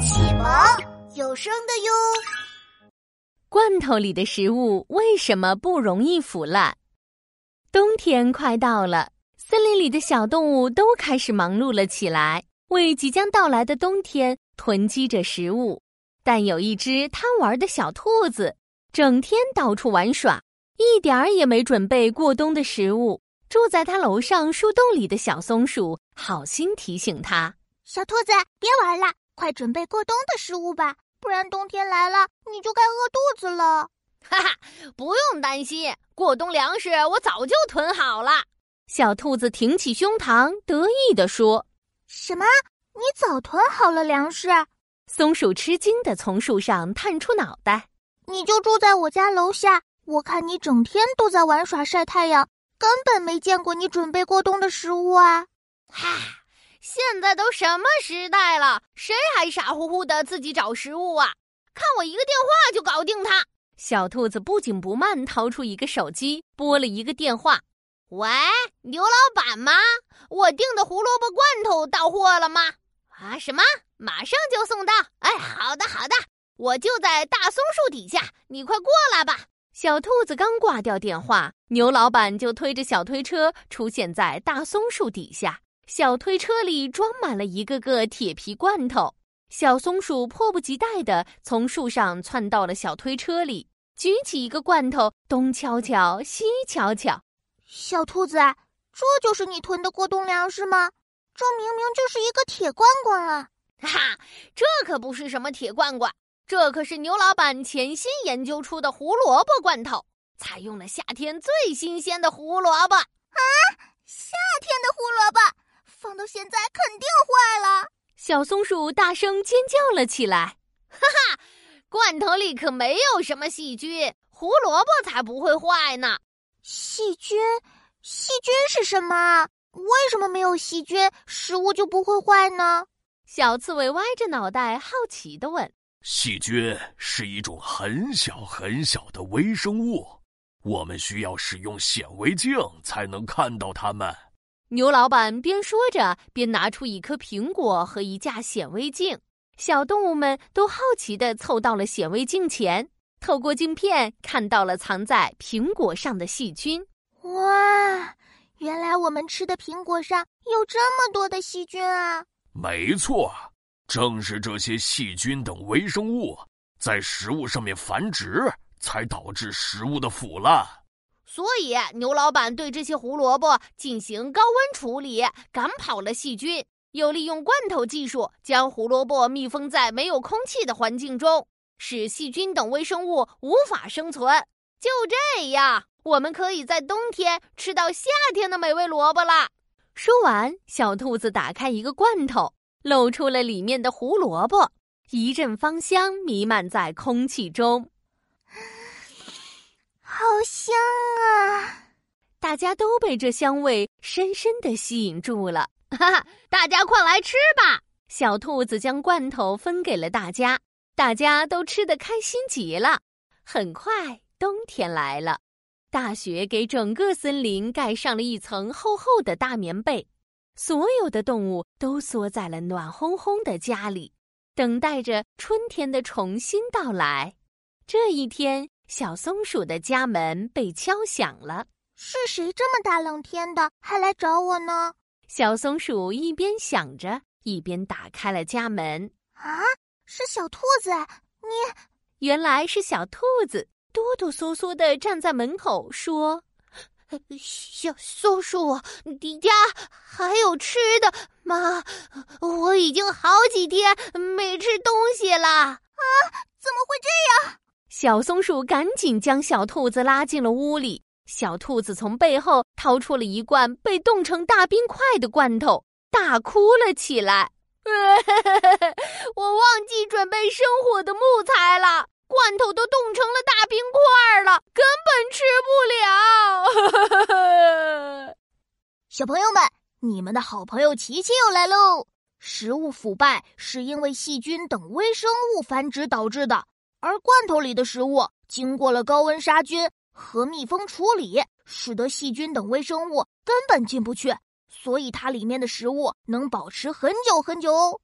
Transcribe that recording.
启蒙有声的哟。罐头里的食物为什么不容易腐烂？冬天快到了，森林里的小动物都开始忙碌了起来，为即将到来的冬天囤积着食物。但有一只贪玩的小兔子，整天到处玩耍，一点儿也没准备过冬的食物。住在它楼上树洞里的小松鼠好心提醒它：“小兔子，别玩了，快准备过冬的食物吧，不然冬天来了你就该饿肚子了。”哈哈，不用担心，过冬粮食我早就囤好了。小兔子挺起胸膛，得意地说：“什么？你早囤好了粮食？”松鼠吃惊地从树上探出脑袋：“你就住在我家楼下，我看你整天都在玩耍晒太阳。”根本没见过你准备过冬的食物啊！嗨，现在都什么时代了，谁还傻乎乎的自己找食物啊？看我一个电话就搞定他！小兔子不紧不慢掏出一个手机，拨了一个电话：“喂，牛老板吗？我订的胡萝卜罐头到货了吗？啊，什么？马上就送到！哎，好的好的，我就在大松树底下，你快过来吧。”小兔子刚挂掉电话，牛老板就推着小推车出现在大松树底下。小推车里装满了一个个铁皮罐头。小松鼠迫不及待地从树上窜到了小推车里，举起一个罐头，东瞧瞧，西瞧瞧。小兔子，这就是你囤的过冬粮食吗？这明明就是一个铁罐罐啊！哈哈，这可不是什么铁罐罐。这可是牛老板潜心研究出的胡萝卜罐头，采用了夏天最新鲜的胡萝卜啊！夏天的胡萝卜放到现在肯定坏了。小松鼠大声尖叫了起来：“哈哈，罐头里可没有什么细菌，胡萝卜才不会坏呢！细菌？细菌是什么？为什么没有细菌，食物就不会坏呢？”小刺猬歪着脑袋好奇地问。细菌是一种很小很小的微生物，我们需要使用显微镜才能看到它们。牛老板边说着，边拿出一颗苹果和一架显微镜。小动物们都好奇地凑到了显微镜前，透过镜片看到了藏在苹果上的细菌。哇，原来我们吃的苹果上有这么多的细菌啊！没错。正是这些细菌等微生物在食物上面繁殖，才导致食物的腐烂。所以牛老板对这些胡萝卜进行高温处理，赶跑了细菌，又利用罐头技术将胡萝卜密封在没有空气的环境中，使细菌等微生物无法生存。就这样，我们可以在冬天吃到夏天的美味萝卜啦。说完，小兔子打开一个罐头。露出了里面的胡萝卜，一阵芳香弥漫在空气中，好香啊！大家都被这香味深深的吸引住了。哈哈，大家快来吃吧！小兔子将罐头分给了大家，大家都吃得开心极了。很快，冬天来了，大雪给整个森林盖上了一层厚厚的大棉被。所有的动物都缩在了暖烘烘的家里，等待着春天的重新到来。这一天，小松鼠的家门被敲响了。是谁这么大冷天的还来找我呢？小松鼠一边想着，一边打开了家门。啊，是小兔子！你原来是小兔子，哆哆嗦嗦的站在门口说。小松鼠，你家还有吃的吗？我已经好几天没吃东西了。啊，怎么会这样？小松鼠赶紧将小兔子拉进了屋里。小兔子从背后掏出了一罐被冻成大冰块的罐头，大哭了起来。我忘记准备生火的木材了。罐头都冻成了大冰块了，根本吃不了。小朋友们，你们的好朋友琪琪又来喽！食物腐败是因为细菌等微生物繁殖导致的，而罐头里的食物经过了高温杀菌和密封处理，使得细菌等微生物根本进不去，所以它里面的食物能保持很久很久哦。